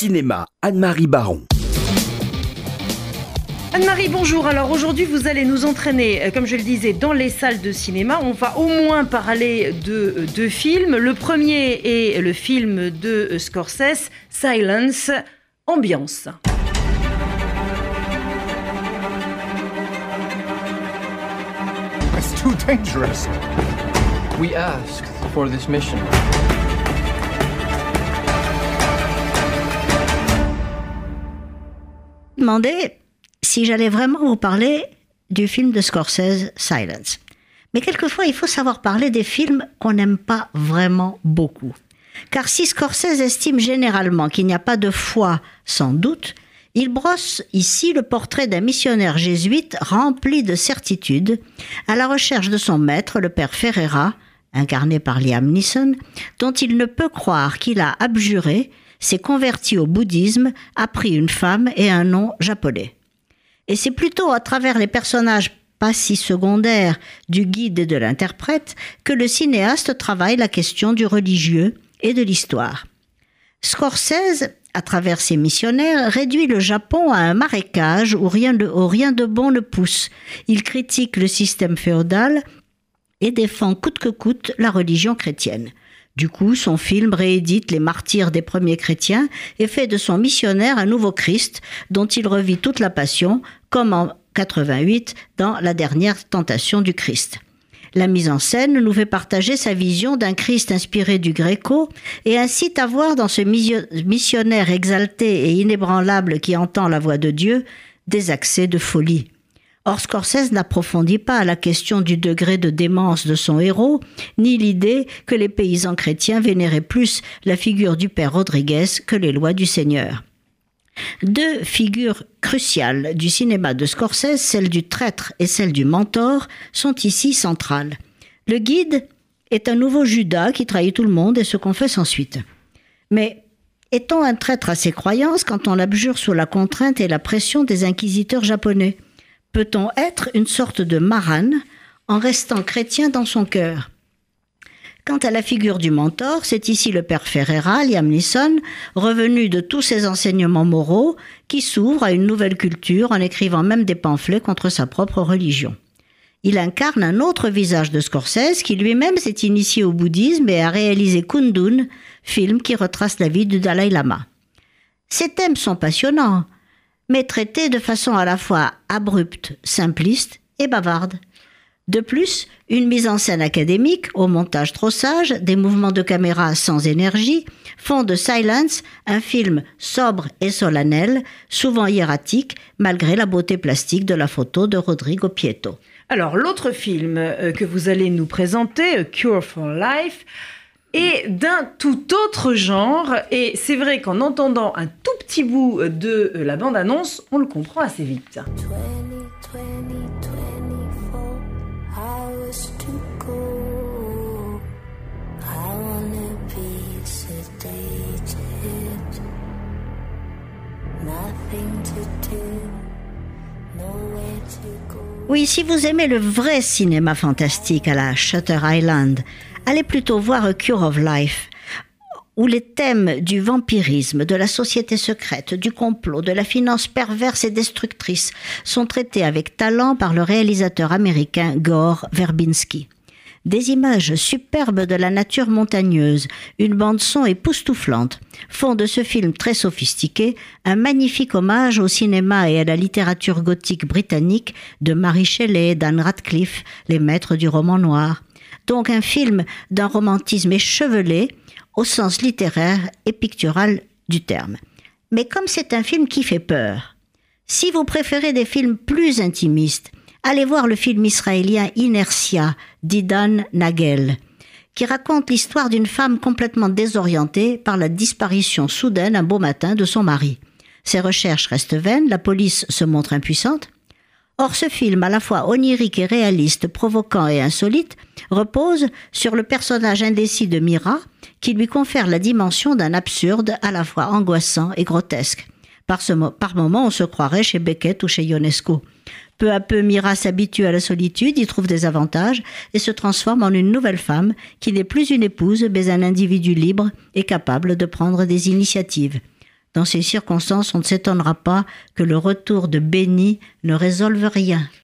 Cinéma, Anne-Marie Baron. Anne-Marie, bonjour. Alors aujourd'hui, vous allez nous entraîner, euh, comme je le disais, dans les salles de cinéma. On va au moins parler de euh, deux films. Le premier est le film de euh, Scorsese, Silence, Ambiance. It's too dangerous. We asked for this mission. Demandé si j'allais vraiment vous parler du film de Scorsese, Silence. Mais quelquefois, il faut savoir parler des films qu'on n'aime pas vraiment beaucoup. Car si Scorsese estime généralement qu'il n'y a pas de foi sans doute, il brosse ici le portrait d'un missionnaire jésuite rempli de certitude, à la recherche de son maître, le père Ferreira, incarné par Liam Neeson, dont il ne peut croire qu'il a abjuré, s'est converti au bouddhisme, a pris une femme et un nom japonais. Et c'est plutôt à travers les personnages pas si secondaires du guide et de l'interprète que le cinéaste travaille la question du religieux et de l'histoire. Scorsese, à travers ses missionnaires, réduit le Japon à un marécage où rien de, où rien de bon ne pousse. Il critique le système féodal et défend coûte que coûte la religion chrétienne. Du coup, son film réédite les martyrs des premiers chrétiens et fait de son missionnaire un nouveau Christ dont il revit toute la passion, comme en 88 dans La dernière tentation du Christ. La mise en scène nous fait partager sa vision d'un Christ inspiré du Gréco et incite à voir dans ce missionnaire exalté et inébranlable qui entend la voix de Dieu des accès de folie. Or, Scorsese n'approfondit pas la question du degré de démence de son héros, ni l'idée que les paysans chrétiens vénéraient plus la figure du père Rodriguez que les lois du Seigneur. Deux figures cruciales du cinéma de Scorsese, celle du traître et celle du mentor, sont ici centrales. Le guide est un nouveau Judas qui trahit tout le monde et se confesse ensuite. Mais est-on un traître à ses croyances quand on l'abjure sous la contrainte et la pression des inquisiteurs japonais? Peut-on être une sorte de marane en restant chrétien dans son cœur? Quant à la figure du mentor, c'est ici le père Ferreira, Liam Neeson, revenu de tous ses enseignements moraux, qui s'ouvre à une nouvelle culture en écrivant même des pamphlets contre sa propre religion. Il incarne un autre visage de Scorsese qui lui-même s'est initié au bouddhisme et a réalisé Kundun, film qui retrace la vie du Dalai Lama. Ces thèmes sont passionnants, mais traités de façon à la fois abrupte, simpliste et bavarde. De plus, une mise en scène académique, au montage trop sage, des mouvements de caméra sans énergie, font de Silence un film sobre et solennel, souvent hiératique, malgré la beauté plastique de la photo de Rodrigo Pieto. Alors, l'autre film euh, que vous allez nous présenter, Cure for Life, et d'un tout autre genre. Et c'est vrai qu'en entendant un tout petit bout de la bande-annonce, on le comprend assez vite. Oui, si vous aimez le vrai cinéma fantastique à la Shutter Island, allez plutôt voir Cure of Life, où les thèmes du vampirisme, de la société secrète, du complot, de la finance perverse et destructrice sont traités avec talent par le réalisateur américain Gore Verbinski. Des images superbes de la nature montagneuse, une bande-son époustouflante, font de ce film très sophistiqué un magnifique hommage au cinéma et à la littérature gothique britannique de Mary Shelley d'Anne Radcliffe, les maîtres du roman noir. Donc un film d'un romantisme échevelé au sens littéraire et pictural du terme. Mais comme c'est un film qui fait peur, si vous préférez des films plus intimistes, allez voir le film israélien Inertia d'Idan Nagel, qui raconte l'histoire d'une femme complètement désorientée par la disparition soudaine un beau matin de son mari. Ses recherches restent vaines, la police se montre impuissante, Or, ce film, à la fois onirique et réaliste, provoquant et insolite, repose sur le personnage indécis de Mira, qui lui confère la dimension d'un absurde à la fois angoissant et grotesque. Par, moments, on se croirait chez Beckett ou chez Ionesco. Peu à peu, Mira s'habitue à la solitude, y trouve des avantages et se transforme en une nouvelle femme qui n'est plus une épouse, mais un individu libre et capable de prendre des initiatives. Dans ces circonstances, on ne s'étonnera pas que le retour de Benny ne résolve rien.